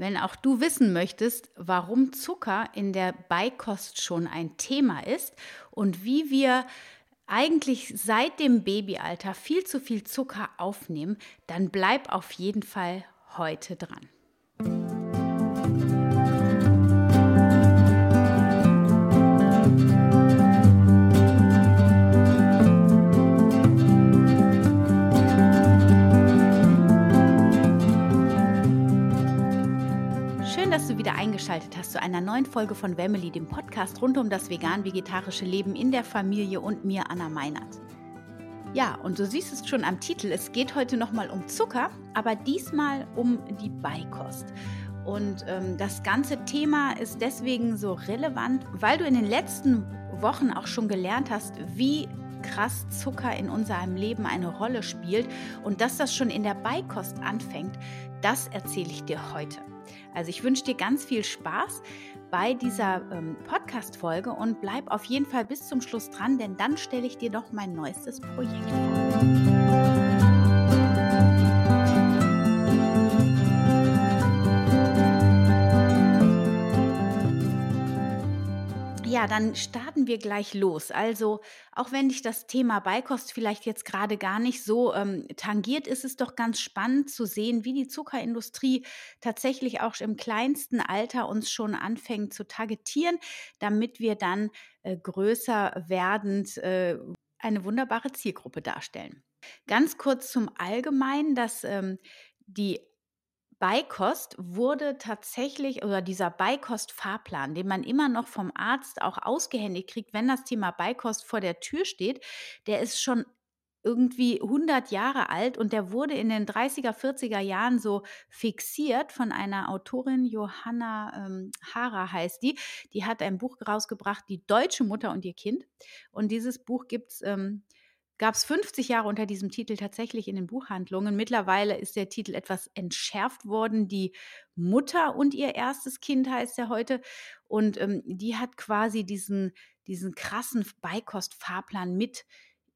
Wenn auch du wissen möchtest, warum Zucker in der Beikost schon ein Thema ist und wie wir eigentlich seit dem Babyalter viel zu viel Zucker aufnehmen, dann bleib auf jeden Fall heute dran. Eingeschaltet hast zu einer neuen Folge von Wemmeli, dem Podcast rund um das vegan-vegetarische Leben in der Familie und mir, Anna Meinert. Ja, und du siehst es schon am Titel, es geht heute nochmal um Zucker, aber diesmal um die Beikost. Und ähm, das ganze Thema ist deswegen so relevant, weil du in den letzten Wochen auch schon gelernt hast, wie krass Zucker in unserem Leben eine Rolle spielt und dass das schon in der Beikost anfängt, das erzähle ich dir heute. Also ich wünsche dir ganz viel Spaß bei dieser ähm, Podcast-Folge und bleib auf jeden Fall bis zum Schluss dran, denn dann stelle ich dir noch mein neuestes Projekt vor. Ja, dann starten wir gleich los. Also, auch wenn dich das Thema Beikost vielleicht jetzt gerade gar nicht so ähm, tangiert, ist es doch ganz spannend zu sehen, wie die Zuckerindustrie tatsächlich auch im kleinsten Alter uns schon anfängt zu targetieren, damit wir dann äh, größer werdend äh, eine wunderbare Zielgruppe darstellen. Ganz kurz zum Allgemeinen, dass ähm, die Beikost wurde tatsächlich oder dieser Beikost-Fahrplan, den man immer noch vom Arzt auch ausgehändigt kriegt, wenn das Thema Beikost vor der Tür steht, der ist schon irgendwie 100 Jahre alt und der wurde in den 30er, 40er Jahren so fixiert von einer Autorin, Johanna ähm, Hara heißt die. Die hat ein Buch rausgebracht, Die deutsche Mutter und ihr Kind. Und dieses Buch gibt es ähm, gab es 50 Jahre unter diesem Titel tatsächlich in den Buchhandlungen. Mittlerweile ist der Titel etwas entschärft worden. Die Mutter und ihr erstes Kind heißt er heute. Und ähm, die hat quasi diesen, diesen krassen Beikost-Fahrplan mit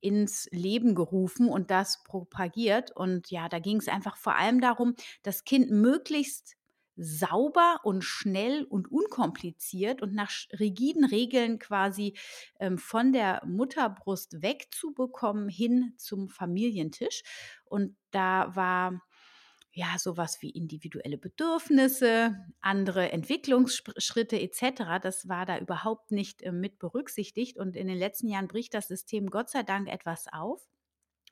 ins Leben gerufen und das propagiert. Und ja, da ging es einfach vor allem darum, das Kind möglichst sauber und schnell und unkompliziert und nach rigiden Regeln quasi ähm, von der Mutterbrust wegzubekommen hin zum Familientisch. Und da war ja sowas wie individuelle Bedürfnisse, andere Entwicklungsschritte etc. Das war da überhaupt nicht äh, mit berücksichtigt. Und in den letzten Jahren bricht das System Gott sei Dank etwas auf.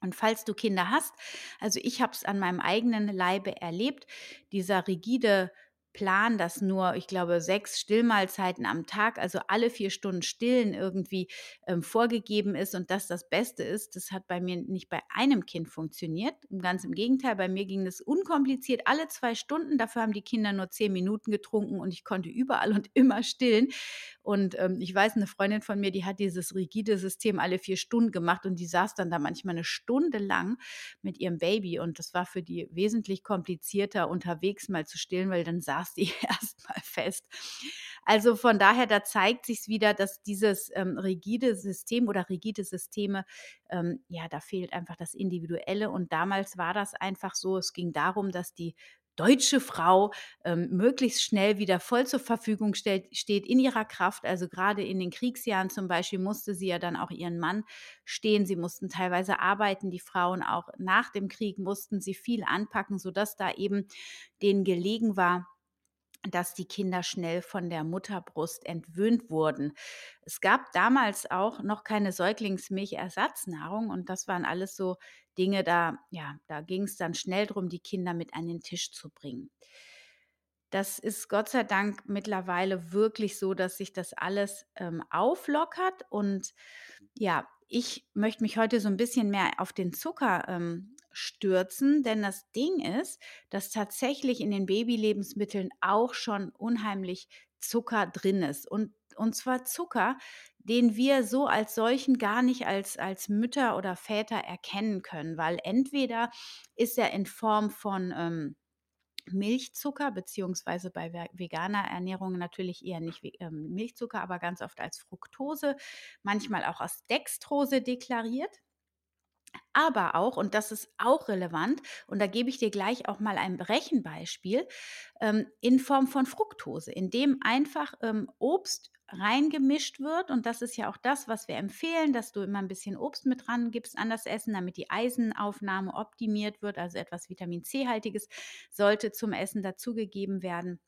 Und falls du Kinder hast, also ich habe es an meinem eigenen Leibe erlebt, dieser rigide Plan, dass nur, ich glaube, sechs Stillmahlzeiten am Tag, also alle vier Stunden Stillen irgendwie ähm, vorgegeben ist und das das Beste ist, das hat bei mir nicht bei einem Kind funktioniert. Ganz im Gegenteil, bei mir ging es unkompliziert alle zwei Stunden. Dafür haben die Kinder nur zehn Minuten getrunken und ich konnte überall und immer stillen. Und ähm, ich weiß, eine Freundin von mir, die hat dieses rigide System alle vier Stunden gemacht und die saß dann da manchmal eine Stunde lang mit ihrem Baby und das war für die wesentlich komplizierter unterwegs mal zu stillen, weil dann saß saß die erstmal fest. Also von daher, da zeigt sich wieder, dass dieses ähm, rigide System oder rigide Systeme, ähm, ja, da fehlt einfach das Individuelle. Und damals war das einfach so, es ging darum, dass die deutsche Frau ähm, möglichst schnell wieder voll zur Verfügung stellt, steht in ihrer Kraft. Also gerade in den Kriegsjahren zum Beispiel musste sie ja dann auch ihren Mann stehen. Sie mussten teilweise arbeiten. Die Frauen auch nach dem Krieg mussten sie viel anpacken, sodass da eben denen gelegen war, dass die Kinder schnell von der Mutterbrust entwöhnt wurden. Es gab damals auch noch keine Säuglingsmilchersatznahrung und das waren alles so Dinge, da, ja, da ging es dann schnell darum, die Kinder mit an den Tisch zu bringen. Das ist Gott sei Dank mittlerweile wirklich so, dass sich das alles ähm, auflockert. Und ja, ich möchte mich heute so ein bisschen mehr auf den Zucker ähm, stürzen, denn das Ding ist, dass tatsächlich in den Babylebensmitteln auch schon unheimlich Zucker drin ist. Und, und zwar Zucker, den wir so als solchen gar nicht als, als Mütter oder Väter erkennen können, weil entweder ist er in Form von ähm, Milchzucker, beziehungsweise bei veganer Ernährung natürlich eher nicht ähm, Milchzucker, aber ganz oft als Fructose, manchmal auch als Dextrose deklariert. Aber auch, und das ist auch relevant, und da gebe ich dir gleich auch mal ein Rechenbeispiel, ähm, in Form von Fructose, in dem einfach ähm, Obst reingemischt wird. Und das ist ja auch das, was wir empfehlen, dass du immer ein bisschen Obst mit dran gibst an das Essen, damit die Eisenaufnahme optimiert wird. Also etwas Vitamin C-haltiges sollte zum Essen dazugegeben werden.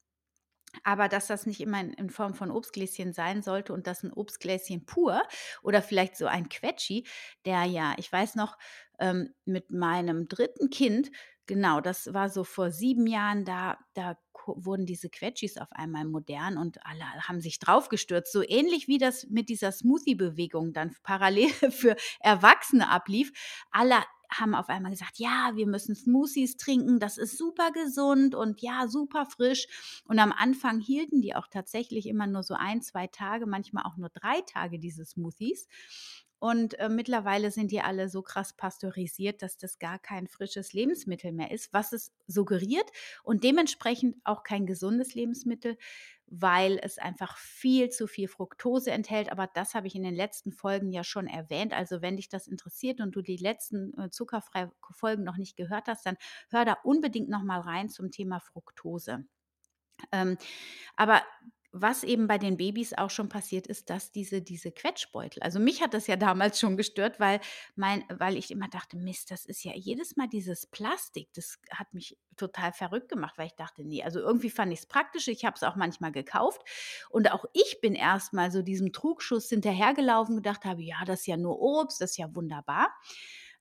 Aber dass das nicht immer in, Form von Obstgläschen sein sollte und das ein Obstgläschen pur oder vielleicht so ein Quetschi, der ja, ich weiß noch, ähm, mit meinem dritten Kind, genau, das war so vor sieben Jahren, da, da wurden diese Quetschis auf einmal modern und alle haben sich draufgestürzt. So ähnlich wie das mit dieser Smoothie-Bewegung dann parallel für Erwachsene ablief. Alle haben auf einmal gesagt, ja, wir müssen Smoothies trinken, das ist super gesund und ja, super frisch. Und am Anfang hielten die auch tatsächlich immer nur so ein, zwei Tage, manchmal auch nur drei Tage diese Smoothies. Und äh, mittlerweile sind die alle so krass pasteurisiert, dass das gar kein frisches Lebensmittel mehr ist, was es suggeriert und dementsprechend auch kein gesundes Lebensmittel, weil es einfach viel zu viel Fructose enthält. Aber das habe ich in den letzten Folgen ja schon erwähnt. Also wenn dich das interessiert und du die letzten äh, zuckerfreie Folgen noch nicht gehört hast, dann hör da unbedingt noch mal rein zum Thema Fructose. Ähm, aber was eben bei den Babys auch schon passiert ist, dass diese, diese Quetschbeutel, also mich hat das ja damals schon gestört, weil, mein, weil ich immer dachte, Mist, das ist ja jedes Mal dieses Plastik, das hat mich total verrückt gemacht, weil ich dachte, nee, also irgendwie fand ich es praktisch, ich habe es auch manchmal gekauft und auch ich bin erstmal so diesem Trugschuss hinterhergelaufen, gedacht habe, ja, das ist ja nur Obst, das ist ja wunderbar.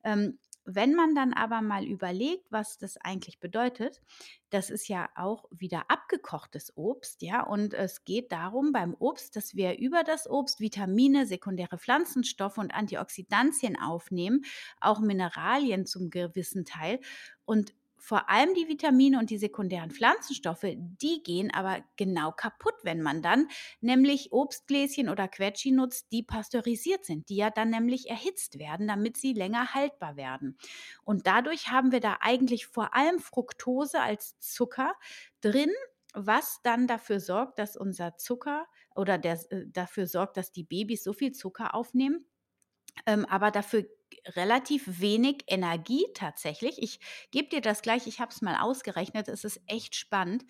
Ähm, wenn man dann aber mal überlegt, was das eigentlich bedeutet, das ist ja auch wieder abgekochtes Obst, ja, und es geht darum beim Obst, dass wir über das Obst Vitamine, sekundäre Pflanzenstoffe und Antioxidantien aufnehmen, auch Mineralien zum gewissen Teil. Und vor allem die Vitamine und die sekundären Pflanzenstoffe, die gehen aber genau kaputt, wenn man dann nämlich Obstgläschen oder Quetschi nutzt, die pasteurisiert sind, die ja dann nämlich erhitzt werden, damit sie länger haltbar werden. Und dadurch haben wir da eigentlich vor allem Fructose als Zucker drin, was dann dafür sorgt, dass unser Zucker oder der, äh, dafür sorgt, dass die Babys so viel Zucker aufnehmen, ähm, aber dafür relativ wenig Energie tatsächlich. Ich gebe dir das gleich, ich habe es mal ausgerechnet, es ist echt spannend.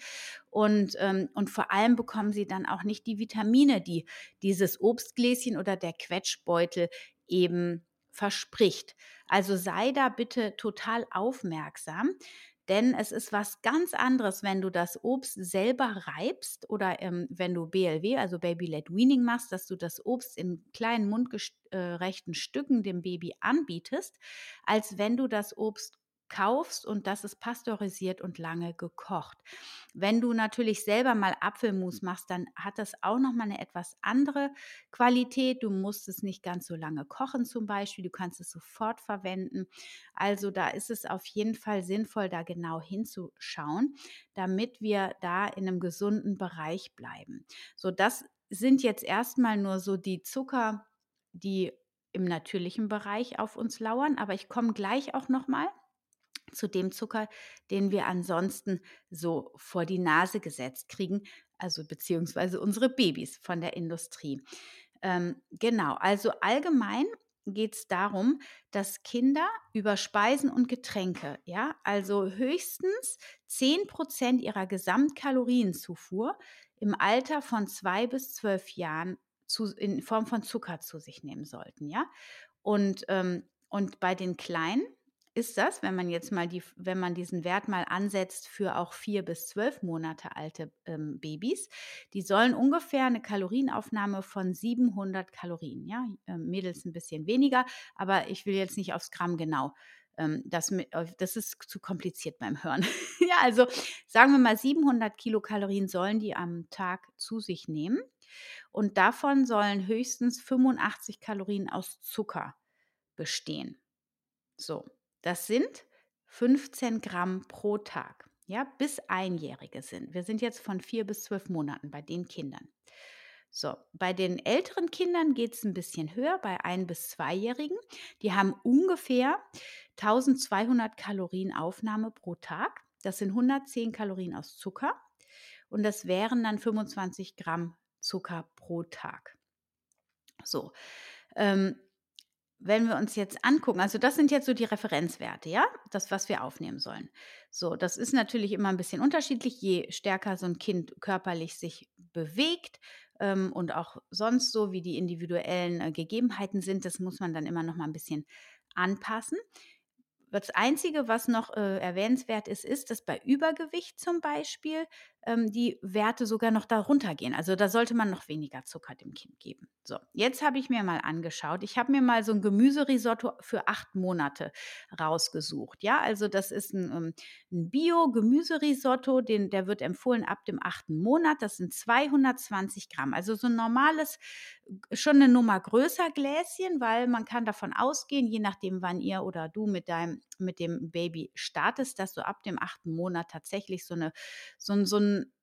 Und, ähm, und vor allem bekommen sie dann auch nicht die Vitamine, die dieses Obstgläschen oder der Quetschbeutel eben verspricht. Also sei da bitte total aufmerksam. Denn es ist was ganz anderes, wenn du das Obst selber reibst oder ähm, wenn du BLW, also Baby-led Weaning machst, dass du das Obst in kleinen mundgerechten Stücken dem Baby anbietest, als wenn du das Obst kaufst und das ist pasteurisiert und lange gekocht. Wenn du natürlich selber mal Apfelmus machst, dann hat das auch noch mal eine etwas andere Qualität. Du musst es nicht ganz so lange kochen zum Beispiel. Du kannst es sofort verwenden. Also da ist es auf jeden Fall sinnvoll, da genau hinzuschauen, damit wir da in einem gesunden Bereich bleiben. So, das sind jetzt erstmal nur so die Zucker, die im natürlichen Bereich auf uns lauern, aber ich komme gleich auch noch mal zu dem Zucker, den wir ansonsten so vor die Nase gesetzt kriegen, also beziehungsweise unsere Babys von der Industrie. Ähm, genau, also allgemein geht es darum, dass Kinder über Speisen und Getränke, ja, also höchstens 10% ihrer Gesamtkalorienzufuhr im Alter von zwei bis zwölf Jahren zu, in Form von Zucker zu sich nehmen sollten, ja. Und, ähm, und bei den Kleinen ist das, wenn man jetzt mal die, wenn man diesen Wert mal ansetzt für auch vier bis zwölf Monate alte ähm, Babys, die sollen ungefähr eine Kalorienaufnahme von 700 Kalorien, ja, äh, Mädels ein bisschen weniger, aber ich will jetzt nicht aufs Gramm genau. Ähm, das, das ist zu kompliziert beim Hören. ja, also sagen wir mal 700 Kilokalorien sollen die am Tag zu sich nehmen und davon sollen höchstens 85 Kalorien aus Zucker bestehen. So, das sind 15 Gramm pro Tag, ja, bis Einjährige sind. Wir sind jetzt von vier bis zwölf Monaten bei den Kindern. So, bei den älteren Kindern geht es ein bisschen höher, bei ein- bis zweijährigen. Die haben ungefähr 1200 Kalorien Aufnahme pro Tag. Das sind 110 Kalorien aus Zucker und das wären dann 25 Gramm Zucker pro Tag. So, ähm, wenn wir uns jetzt angucken, also das sind jetzt so die Referenzwerte, ja, das, was wir aufnehmen sollen. So, das ist natürlich immer ein bisschen unterschiedlich, je stärker so ein Kind körperlich sich bewegt ähm, und auch sonst so, wie die individuellen äh, Gegebenheiten sind, das muss man dann immer noch mal ein bisschen anpassen. Das Einzige, was noch äh, erwähnenswert ist, ist, dass bei Übergewicht zum Beispiel ähm, die Werte sogar noch darunter gehen. Also da sollte man noch weniger Zucker dem Kind geben. So, jetzt habe ich mir mal angeschaut. Ich habe mir mal so ein Gemüserisotto für acht Monate rausgesucht. Ja, also das ist ein, ähm, ein Bio-Gemüserisotto, der wird empfohlen ab dem achten Monat. Das sind 220 Gramm. Also so ein normales, schon eine Nummer größer Gläschen, weil man kann davon ausgehen, je nachdem, wann ihr oder du mit deinem mit dem Baby startest, dass du ab dem achten Monat tatsächlich so eine so so ein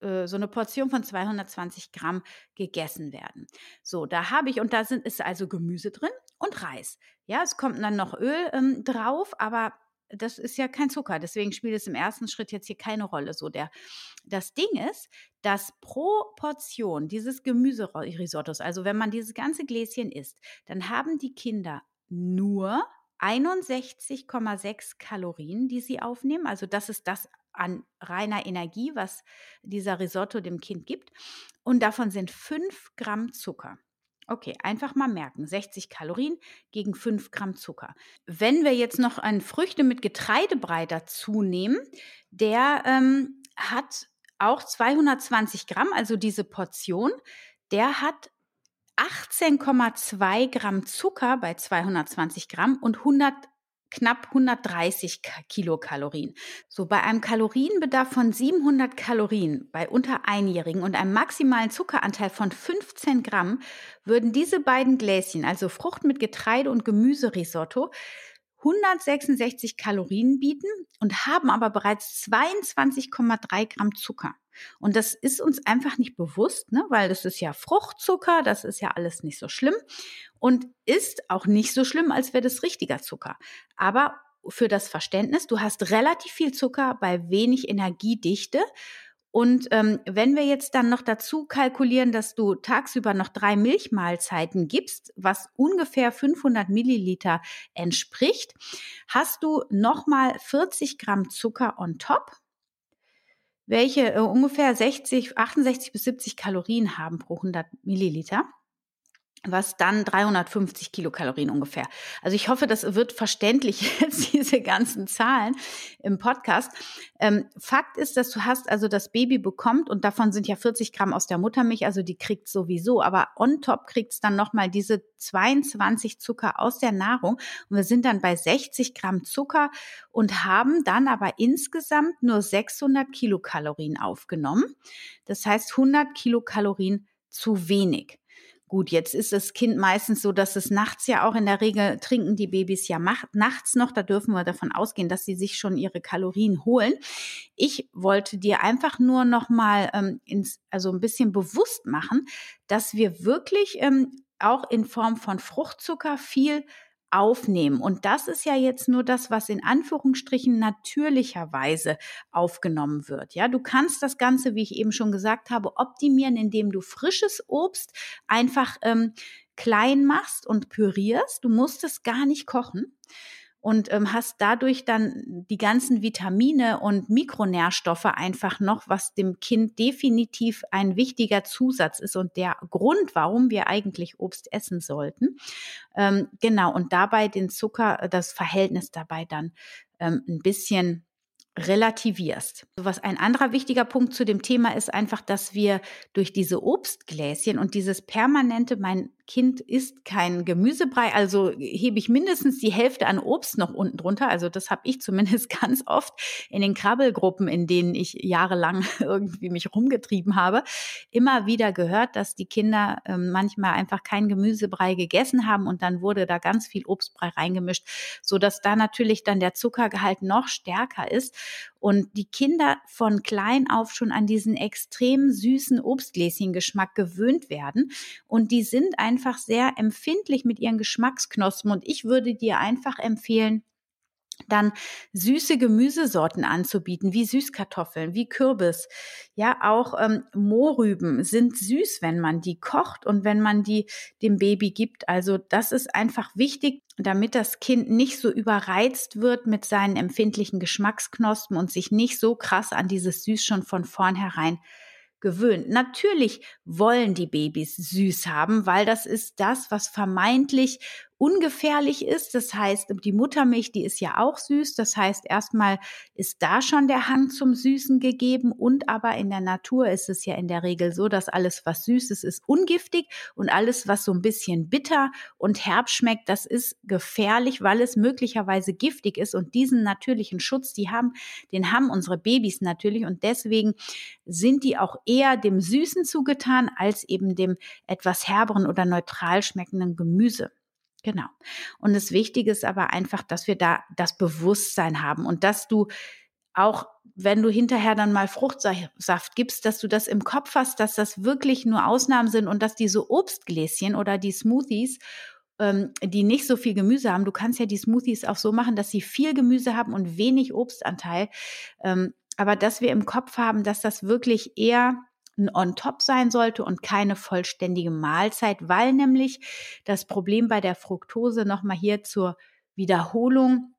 äh, so eine Portion von 220 Gramm gegessen werden. So, da habe ich, und da sind, ist also Gemüse drin und Reis. Ja, es kommt dann noch Öl ähm, drauf, aber das ist ja kein Zucker. Deswegen spielt es im ersten Schritt jetzt hier keine Rolle. So, der, das Ding ist, dass pro Portion dieses Gemüserisottos, also wenn man dieses ganze Gläschen isst, dann haben die Kinder nur 61,6 Kalorien, die sie aufnehmen. Also das ist das an reiner Energie, was dieser Risotto dem Kind gibt. Und davon sind 5 Gramm Zucker. Okay, einfach mal merken, 60 Kalorien gegen 5 Gramm Zucker. Wenn wir jetzt noch ein Früchte mit Getreidebrei dazu nehmen, der ähm, hat auch 220 Gramm, also diese Portion, der hat 18,2 Gramm Zucker bei 220 Gramm und 100 knapp 130 Kilokalorien. So bei einem Kalorienbedarf von 700 Kalorien bei unter Einjährigen und einem maximalen Zuckeranteil von 15 Gramm würden diese beiden Gläschen, also Frucht mit Getreide und Gemüserisotto, 166 Kalorien bieten und haben aber bereits 22,3 Gramm Zucker. Und das ist uns einfach nicht bewusst, ne? weil das ist ja Fruchtzucker, das ist ja alles nicht so schlimm und ist auch nicht so schlimm, als wäre das richtiger Zucker. Aber für das Verständnis, du hast relativ viel Zucker bei wenig Energiedichte. Und ähm, wenn wir jetzt dann noch dazu kalkulieren, dass du tagsüber noch drei Milchmahlzeiten gibst, was ungefähr 500 Milliliter entspricht, hast du nochmal 40 Gramm Zucker on top welche äh, ungefähr 60, 68 bis 70 Kalorien haben pro 100 Milliliter was dann 350 Kilokalorien ungefähr. Also ich hoffe, das wird verständlich jetzt, diese ganzen Zahlen im Podcast. Ähm, Fakt ist, dass du hast, also das Baby bekommt, und davon sind ja 40 Gramm aus der Muttermilch, also die kriegt sowieso, aber on top kriegt es dann nochmal diese 22 Zucker aus der Nahrung. Und wir sind dann bei 60 Gramm Zucker und haben dann aber insgesamt nur 600 Kilokalorien aufgenommen. Das heißt 100 Kilokalorien zu wenig. Gut, jetzt ist das Kind meistens so, dass es nachts ja auch in der Regel trinken die Babys ja nachts noch. Da dürfen wir davon ausgehen, dass sie sich schon ihre Kalorien holen. Ich wollte dir einfach nur noch mal ähm, ins, also ein bisschen bewusst machen, dass wir wirklich ähm, auch in Form von Fruchtzucker viel aufnehmen. Und das ist ja jetzt nur das, was in Anführungsstrichen natürlicherweise aufgenommen wird. Ja, du kannst das Ganze, wie ich eben schon gesagt habe, optimieren, indem du frisches Obst einfach ähm, klein machst und pürierst. Du musst es gar nicht kochen und ähm, hast dadurch dann die ganzen Vitamine und Mikronährstoffe einfach noch, was dem Kind definitiv ein wichtiger Zusatz ist und der Grund, warum wir eigentlich Obst essen sollten. Ähm, genau, und dabei den Zucker, das Verhältnis dabei dann ähm, ein bisschen relativierst. Was ein anderer wichtiger Punkt zu dem Thema ist einfach, dass wir durch diese Obstgläschen und dieses permanente, mein Kind isst kein Gemüsebrei, also hebe ich mindestens die Hälfte an Obst noch unten drunter. Also das habe ich zumindest ganz oft in den Krabbelgruppen, in denen ich jahrelang irgendwie mich rumgetrieben habe, immer wieder gehört, dass die Kinder äh, manchmal einfach kein Gemüsebrei gegessen haben und dann wurde da ganz viel Obstbrei reingemischt, so da natürlich dann der Zuckergehalt noch stärker ist und die Kinder von klein auf schon an diesen extrem süßen Obstgläschengeschmack gewöhnt werden und die sind einfach sehr empfindlich mit ihren Geschmacksknospen und ich würde dir einfach empfehlen, dann süße Gemüsesorten anzubieten, wie Süßkartoffeln, wie Kürbis. Ja, auch ähm, Mohrrüben sind süß, wenn man die kocht und wenn man die dem Baby gibt. Also das ist einfach wichtig, damit das Kind nicht so überreizt wird mit seinen empfindlichen Geschmacksknospen und sich nicht so krass an dieses Süß schon von vornherein gewöhnt. Natürlich wollen die Babys süß haben, weil das ist das, was vermeintlich ungefährlich ist. Das heißt, die Muttermilch, die ist ja auch süß. Das heißt, erstmal ist da schon der Hang zum Süßen gegeben. Und aber in der Natur ist es ja in der Regel so, dass alles, was süß ist, ist ungiftig und alles, was so ein bisschen bitter und herb schmeckt, das ist gefährlich, weil es möglicherweise giftig ist. Und diesen natürlichen Schutz, die haben, den haben unsere Babys natürlich. Und deswegen sind die auch eher dem Süßen zugetan als eben dem etwas herberen oder neutral schmeckenden Gemüse. Genau. Und das Wichtige ist aber einfach, dass wir da das Bewusstsein haben und dass du auch, wenn du hinterher dann mal Fruchtsaft gibst, dass du das im Kopf hast, dass das wirklich nur Ausnahmen sind und dass diese Obstgläschen oder die Smoothies ähm, die nicht so viel Gemüse haben. Du kannst ja die Smoothies auch so machen, dass sie viel Gemüse haben und wenig Obstanteil. Ähm, aber dass wir im Kopf haben, dass das wirklich eher ein On-Top sein sollte und keine vollständige Mahlzeit, weil nämlich das Problem bei der Fructose nochmal hier zur Wiederholung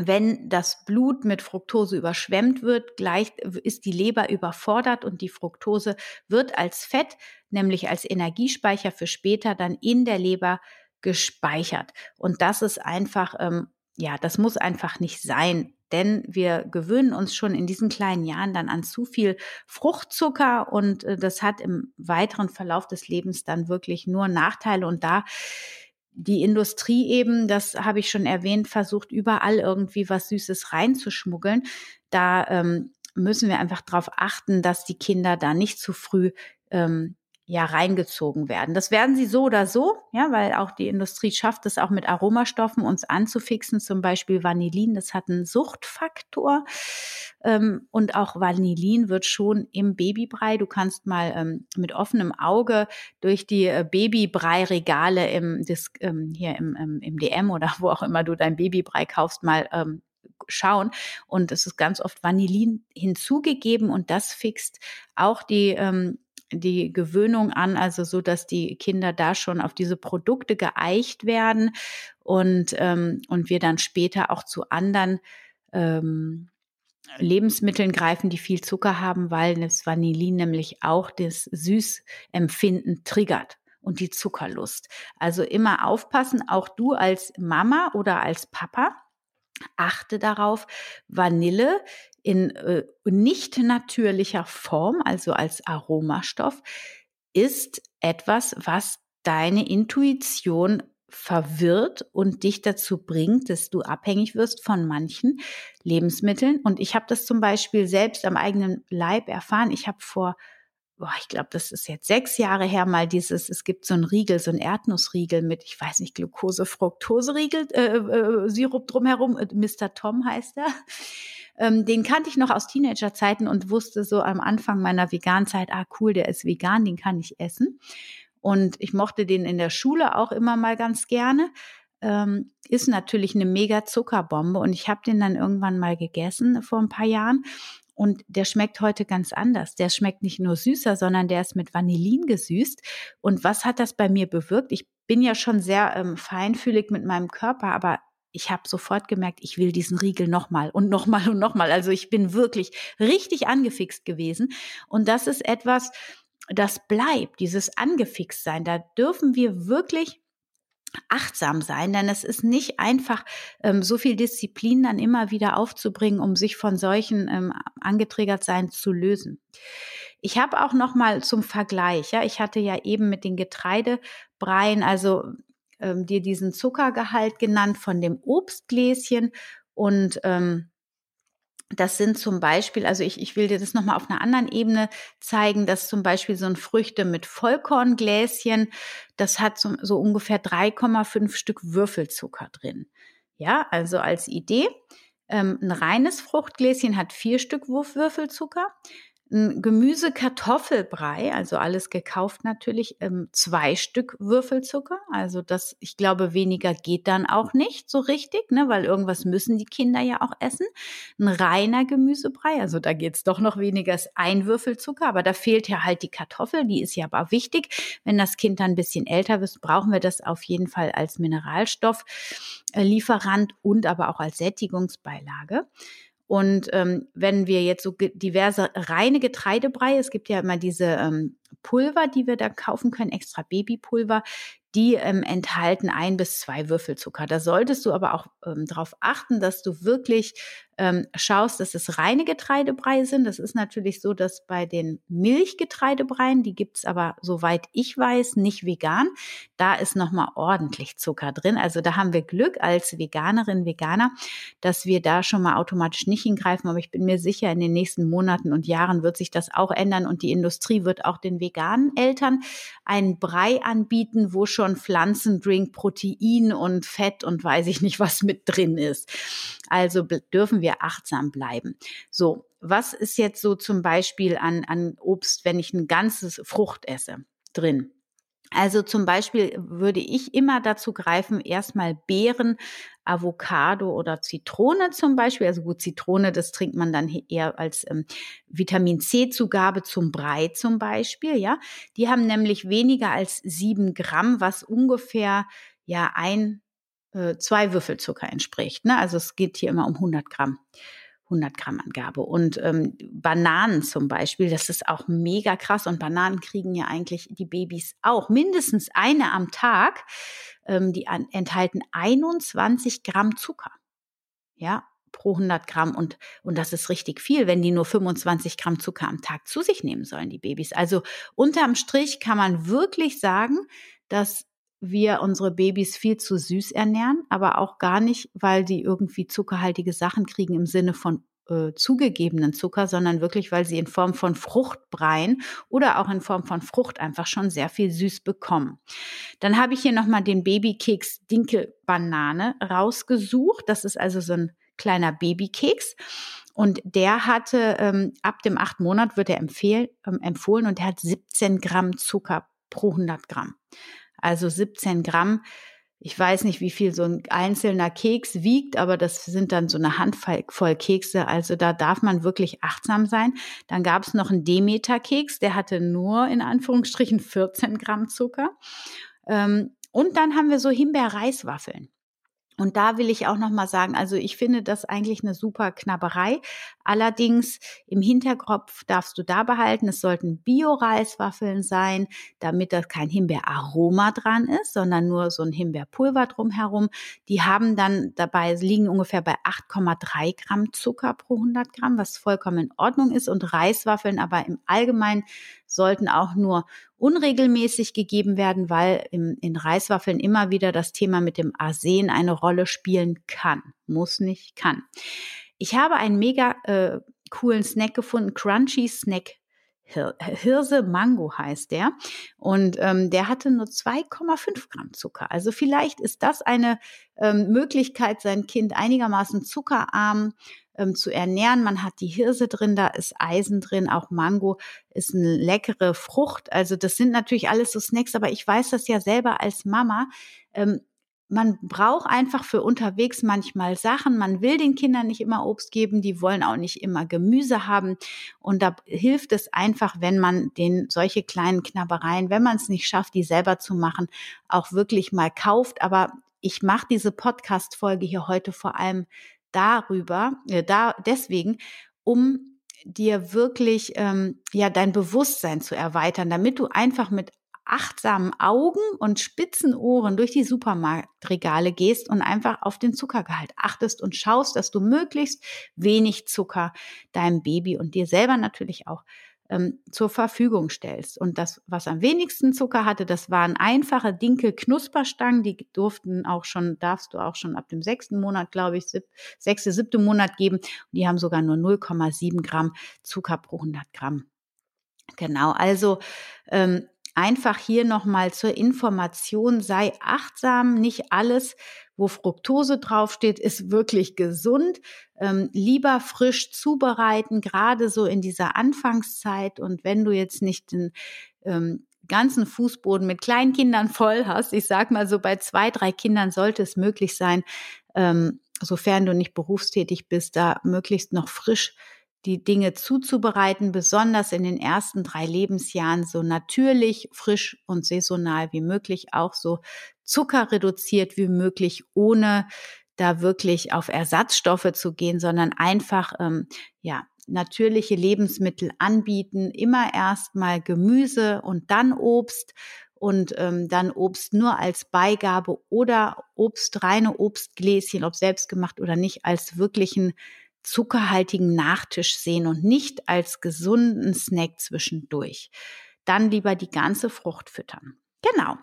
wenn das Blut mit Fructose überschwemmt wird, gleich ist die Leber überfordert und die Fructose wird als Fett, nämlich als Energiespeicher für später, dann in der Leber gespeichert. Und das ist einfach, ähm, ja, das muss einfach nicht sein denn wir gewöhnen uns schon in diesen kleinen Jahren dann an zu viel Fruchtzucker und äh, das hat im weiteren Verlauf des Lebens dann wirklich nur Nachteile und da die Industrie eben, das habe ich schon erwähnt, versucht überall irgendwie was Süßes reinzuschmuggeln. Da ähm, müssen wir einfach darauf achten, dass die Kinder da nicht zu früh ähm, ja reingezogen werden. Das werden sie so oder so, ja, weil auch die Industrie schafft es auch mit Aromastoffen uns anzufixen, zum Beispiel Vanillin, das hat einen Suchtfaktor ähm, und auch Vanillin wird schon im Babybrei. Du kannst mal ähm, mit offenem Auge durch die äh, Babybrei-Regale im, das, ähm, hier im, im, im DM oder wo auch immer du dein Babybrei kaufst, mal ähm, schauen. Und es ist ganz oft Vanillin hinzugegeben und das fixt auch die ähm, die Gewöhnung an, also so, dass die Kinder da schon auf diese Produkte geeicht werden und, ähm, und wir dann später auch zu anderen ähm, Lebensmitteln greifen, die viel Zucker haben, weil das Vanillin nämlich auch das Süßempfinden triggert und die Zuckerlust. Also immer aufpassen, auch du als Mama oder als Papa, achte darauf, Vanille in äh, nicht natürlicher Form, also als Aromastoff, ist etwas, was deine Intuition verwirrt und dich dazu bringt, dass du abhängig wirst von manchen Lebensmitteln. Und ich habe das zum Beispiel selbst am eigenen Leib erfahren. Ich habe vor boah, ich glaube, das ist jetzt sechs Jahre her, mal dieses, es gibt so ein Riegel, so ein Erdnussriegel mit, ich weiß nicht, Glucose, Fructose-Riegel, äh, äh, Sirup drumherum, äh, Mr. Tom heißt er. Ähm, den kannte ich noch aus Teenagerzeiten und wusste so am Anfang meiner Veganzeit, ah cool, der ist vegan, den kann ich essen. Und ich mochte den in der Schule auch immer mal ganz gerne. Ähm, ist natürlich eine mega Zuckerbombe und ich habe den dann irgendwann mal gegessen vor ein paar Jahren und der schmeckt heute ganz anders. Der schmeckt nicht nur süßer, sondern der ist mit Vanillin gesüßt. Und was hat das bei mir bewirkt? Ich bin ja schon sehr ähm, feinfühlig mit meinem Körper, aber ich habe sofort gemerkt, ich will diesen Riegel nochmal und nochmal und nochmal. Also ich bin wirklich richtig angefixt gewesen. Und das ist etwas, das bleibt, dieses angefixt sein. Da dürfen wir wirklich achtsam sein, denn es ist nicht einfach, ähm, so viel Disziplin dann immer wieder aufzubringen, um sich von solchen ähm, angetriggert sein zu lösen. Ich habe auch noch mal zum Vergleich, ja, ich hatte ja eben mit den Getreidebreien, also ähm, dir diesen Zuckergehalt genannt von dem Obstgläschen und ähm, das sind zum Beispiel, also ich, ich will dir das nochmal auf einer anderen Ebene zeigen, dass zum Beispiel so ein Früchte mit Vollkorngläschen, das hat so, so ungefähr 3,5 Stück Würfelzucker drin. Ja, also als Idee. Ähm, ein reines Fruchtgläschen hat vier Stück Würfelzucker. Ein Gemüse-Kartoffelbrei, also alles gekauft natürlich, ähm, zwei Stück Würfelzucker. Also das, ich glaube, weniger geht dann auch nicht so richtig, ne, weil irgendwas müssen die Kinder ja auch essen. Ein reiner Gemüsebrei, also da geht's doch noch weniger als ein Würfelzucker, aber da fehlt ja halt die Kartoffel, die ist ja aber wichtig. Wenn das Kind dann ein bisschen älter wird, brauchen wir das auf jeden Fall als Mineralstofflieferant und aber auch als Sättigungsbeilage. Und ähm, wenn wir jetzt so diverse reine Getreidebrei, es gibt ja immer diese ähm, Pulver, die wir da kaufen können, extra Babypulver, die ähm, enthalten ein bis zwei Würfelzucker. Da solltest du aber auch ähm, darauf achten, dass du wirklich ähm, schaust, dass es reine Getreidebrei sind. Das ist natürlich so, dass bei den Milchgetreidebreien, die gibt's aber, soweit ich weiß, nicht vegan. Da ist nochmal ordentlich Zucker drin. Also da haben wir Glück als Veganerin, Veganer, dass wir da schon mal automatisch nicht hingreifen. Aber ich bin mir sicher, in den nächsten Monaten und Jahren wird sich das auch ändern und die Industrie wird auch den veganen Eltern einen Brei anbieten, wo schon Pflanzendrink, Protein und Fett und weiß ich nicht was mit drin ist. Also dürfen wir achtsam bleiben. So, was ist jetzt so zum Beispiel an, an Obst, wenn ich ein ganzes Frucht esse, drin? Also zum Beispiel würde ich immer dazu greifen, erstmal Beeren, Avocado oder Zitrone zum Beispiel. Also gut, Zitrone, das trinkt man dann eher als ähm, Vitamin C-Zugabe zum Brei zum Beispiel. Ja, die haben nämlich weniger als sieben Gramm, was ungefähr ja ein äh, zwei Würfelzucker entspricht. Ne? Also es geht hier immer um 100 Gramm. 100 Gramm Angabe. Und ähm, Bananen zum Beispiel, das ist auch mega krass. Und Bananen kriegen ja eigentlich die Babys auch mindestens eine am Tag. Ähm, die an, enthalten 21 Gramm Zucker. Ja, pro 100 Gramm. Und, und das ist richtig viel, wenn die nur 25 Gramm Zucker am Tag zu sich nehmen sollen, die Babys. Also unterm Strich kann man wirklich sagen, dass wir unsere Babys viel zu süß ernähren, aber auch gar nicht, weil die irgendwie zuckerhaltige Sachen kriegen im Sinne von äh, zugegebenen Zucker, sondern wirklich, weil sie in Form von Fruchtbreien oder auch in Form von Frucht einfach schon sehr viel süß bekommen. Dann habe ich hier nochmal den Babykeks Dinkelbanane rausgesucht. Das ist also so ein kleiner Babykeks. Und der hatte, ähm, ab dem acht Monat wird er empfehl, ähm, empfohlen und der hat 17 Gramm Zucker pro 100 Gramm also 17 Gramm. Ich weiß nicht, wie viel so ein einzelner Keks wiegt, aber das sind dann so eine Handvoll Kekse. Also da darf man wirklich achtsam sein. Dann gab es noch einen Demeter-Keks, der hatte nur in Anführungsstrichen 14 Gramm Zucker. Ähm, und dann haben wir so Himbeer-Reiswaffeln. Und da will ich auch noch mal sagen, also ich finde das eigentlich eine super Knabberei. Allerdings im Hinterkopf darfst du da behalten, es sollten Bio-Reiswaffeln sein, damit da kein Himbeeraroma dran ist, sondern nur so ein Himbeerpulver drumherum. Die haben dann dabei, liegen ungefähr bei 8,3 Gramm Zucker pro 100 Gramm, was vollkommen in Ordnung ist. Und Reiswaffeln aber im Allgemeinen sollten auch nur unregelmäßig gegeben werden, weil im, in Reiswaffeln immer wieder das Thema mit dem Arsen eine Rolle spielen kann. Muss nicht, kann. Ich habe einen mega äh, coolen Snack gefunden, Crunchy Snack Hirse Mango heißt der. Und ähm, der hatte nur 2,5 Gramm Zucker. Also vielleicht ist das eine ähm, Möglichkeit, sein Kind einigermaßen zuckerarm ähm, zu ernähren. Man hat die Hirse drin, da ist Eisen drin, auch Mango ist eine leckere Frucht. Also das sind natürlich alles so Snacks, aber ich weiß das ja selber als Mama. Ähm, man braucht einfach für unterwegs manchmal Sachen. Man will den Kindern nicht immer Obst geben, die wollen auch nicht immer Gemüse haben. Und da hilft es einfach, wenn man den solche kleinen Knabbereien, wenn man es nicht schafft, die selber zu machen, auch wirklich mal kauft. Aber ich mache diese Podcast-Folge hier heute vor allem darüber, äh, da deswegen, um dir wirklich ähm, ja dein Bewusstsein zu erweitern, damit du einfach mit achtsamen Augen und spitzen Ohren durch die Supermarktregale gehst und einfach auf den Zuckergehalt achtest und schaust, dass du möglichst wenig Zucker deinem Baby und dir selber natürlich auch ähm, zur Verfügung stellst. Und das, was am wenigsten Zucker hatte, das waren einfache Dinkel-Knusperstangen. Die durften auch schon, darfst du auch schon ab dem sechsten Monat, glaube ich, sieb, sechste, siebte Monat geben. Und die haben sogar nur 0,7 Gramm Zucker pro 100 Gramm. Genau, also ähm, einfach hier nochmal zur Information, sei achtsam, nicht alles, wo Fructose draufsteht, ist wirklich gesund. Ähm, lieber frisch zubereiten, gerade so in dieser Anfangszeit. Und wenn du jetzt nicht den ähm, ganzen Fußboden mit kleinen Kindern voll hast, ich sag mal so bei zwei, drei Kindern sollte es möglich sein, ähm, sofern du nicht berufstätig bist, da möglichst noch frisch die Dinge zuzubereiten, besonders in den ersten drei Lebensjahren so natürlich, frisch und saisonal wie möglich, auch so zuckerreduziert wie möglich, ohne da wirklich auf Ersatzstoffe zu gehen, sondern einfach ähm, ja natürliche Lebensmittel anbieten. Immer erstmal Gemüse und dann Obst und ähm, dann Obst nur als Beigabe oder Obst, reine Obstgläschen, ob selbst gemacht oder nicht, als wirklichen zuckerhaltigen Nachtisch sehen und nicht als gesunden Snack zwischendurch. Dann lieber die ganze Frucht füttern. Genau.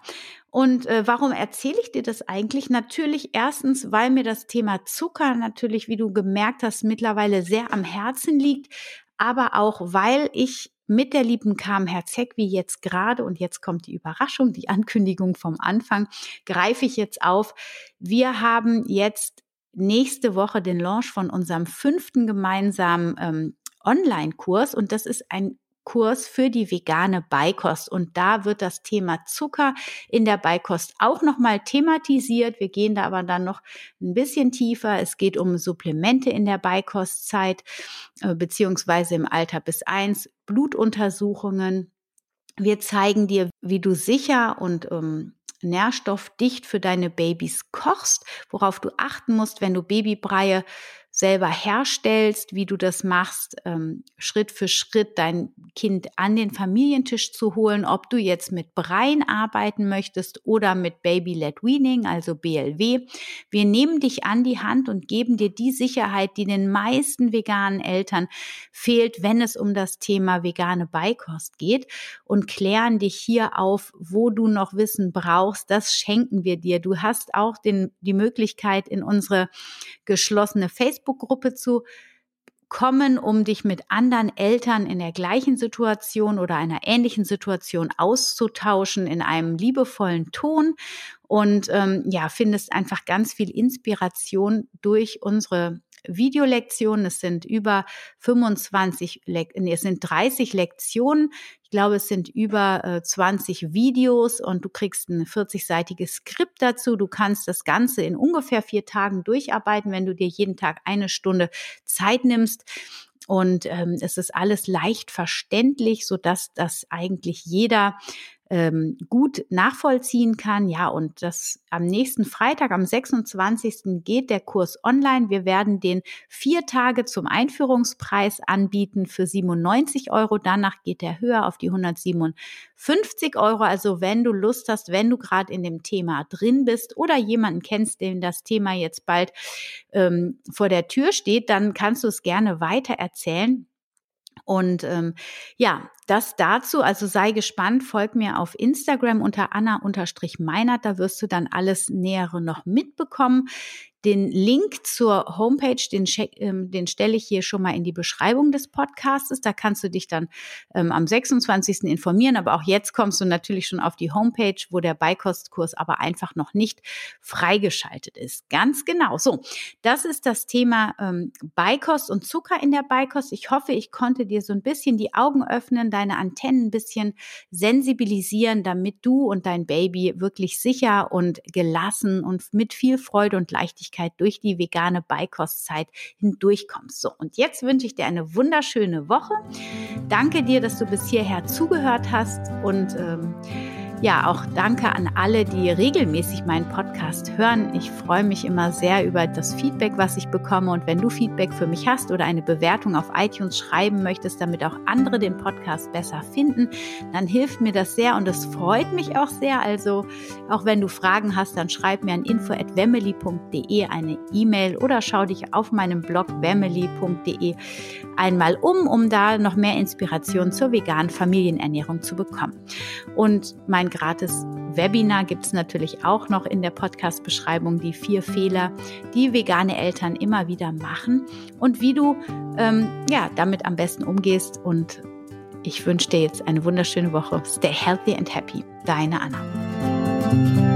Und äh, warum erzähle ich dir das eigentlich? Natürlich erstens, weil mir das Thema Zucker natürlich, wie du gemerkt hast, mittlerweile sehr am Herzen liegt, aber auch weil ich mit der lieben Carmen Herzeg, wie jetzt gerade, und jetzt kommt die Überraschung, die Ankündigung vom Anfang, greife ich jetzt auf. Wir haben jetzt nächste Woche den Launch von unserem fünften gemeinsamen ähm, Online-Kurs und das ist ein Kurs für die vegane Beikost und da wird das Thema Zucker in der Beikost auch nochmal thematisiert. Wir gehen da aber dann noch ein bisschen tiefer. Es geht um Supplemente in der Beikostzeit äh, beziehungsweise im Alter bis eins, Blutuntersuchungen. Wir zeigen dir, wie du sicher und ähm, nährstoffdicht für deine Babys kochst, worauf du achten musst, wenn du Babybreie selber herstellst, wie du das machst, ähm, Schritt für Schritt dein Kind an den Familientisch zu holen, ob du jetzt mit Breien arbeiten möchtest oder mit Baby-led Weaning, also BLW. Wir nehmen dich an die Hand und geben dir die Sicherheit, die den meisten veganen Eltern fehlt, wenn es um das Thema vegane Beikost geht und klären dich hier auf, wo du noch Wissen brauchst. Das schenken wir dir. Du hast auch den, die Möglichkeit in unsere geschlossene Facebook Facebook-Gruppe zu kommen, um dich mit anderen Eltern in der gleichen Situation oder einer ähnlichen Situation auszutauschen in einem liebevollen Ton und ähm, ja, findest einfach ganz viel Inspiration durch unsere Videolektionen. Es sind über 25, Le nee, es sind 30 Lektionen. Ich glaube, es sind über äh, 20 Videos und du kriegst ein 40-seitiges Skript dazu. Du kannst das Ganze in ungefähr vier Tagen durcharbeiten, wenn du dir jeden Tag eine Stunde Zeit nimmst. Und ähm, es ist alles leicht verständlich, so dass das eigentlich jeder ähm, gut nachvollziehen kann. Ja, und das am nächsten Freitag, am 26. geht der Kurs online. Wir werden den vier Tage zum Einführungspreis anbieten für 97 Euro. Danach geht er höher auf die 157 Euro. Also wenn du Lust hast, wenn du gerade in dem Thema drin bist oder jemanden kennst, dem das Thema jetzt bald ähm, vor der Tür steht, dann kannst du es gerne weiter erzählen. Und ähm, ja, das dazu, also sei gespannt, folg mir auf Instagram unter Anna-Meinert, da wirst du dann alles Nähere noch mitbekommen. Den Link zur Homepage, den, ähm, den stelle ich hier schon mal in die Beschreibung des Podcasts. Da kannst du dich dann ähm, am 26. informieren. Aber auch jetzt kommst du natürlich schon auf die Homepage, wo der Beikostkurs aber einfach noch nicht freigeschaltet ist. Ganz genau. So, das ist das Thema ähm, Beikost und Zucker in der Beikost. Ich hoffe, ich konnte dir so ein bisschen die Augen öffnen, deine Antennen ein bisschen sensibilisieren, damit du und dein Baby wirklich sicher und gelassen und mit viel Freude und Leichtigkeit durch die vegane Beikostzeit hindurchkommst. So, und jetzt wünsche ich dir eine wunderschöne Woche. Danke dir, dass du bis hierher zugehört hast und ähm, ja, auch danke an alle, die regelmäßig meinen Podcast hören. Ich freue mich immer sehr über das Feedback, was ich bekomme. Und wenn du Feedback für mich hast oder eine Bewertung auf iTunes schreiben möchtest, damit auch andere den Podcast besser finden, dann hilft mir das sehr und es freut mich auch sehr. Also auch wenn du Fragen hast, dann schreib mir an info@wemily.de eine E-Mail oder schau dich auf meinem Blog wemily.de einmal um, um da noch mehr Inspiration zur veganen Familienernährung zu bekommen. Und mein gratis Webinar gibt es natürlich auch noch in der Podcast-Beschreibung, die vier Fehler, die vegane Eltern immer wieder machen und wie du ähm, ja, damit am besten umgehst und Ich wünsche dir jetzt eine wunderschöne Woche. Stay healthy and happy. Deine Anna.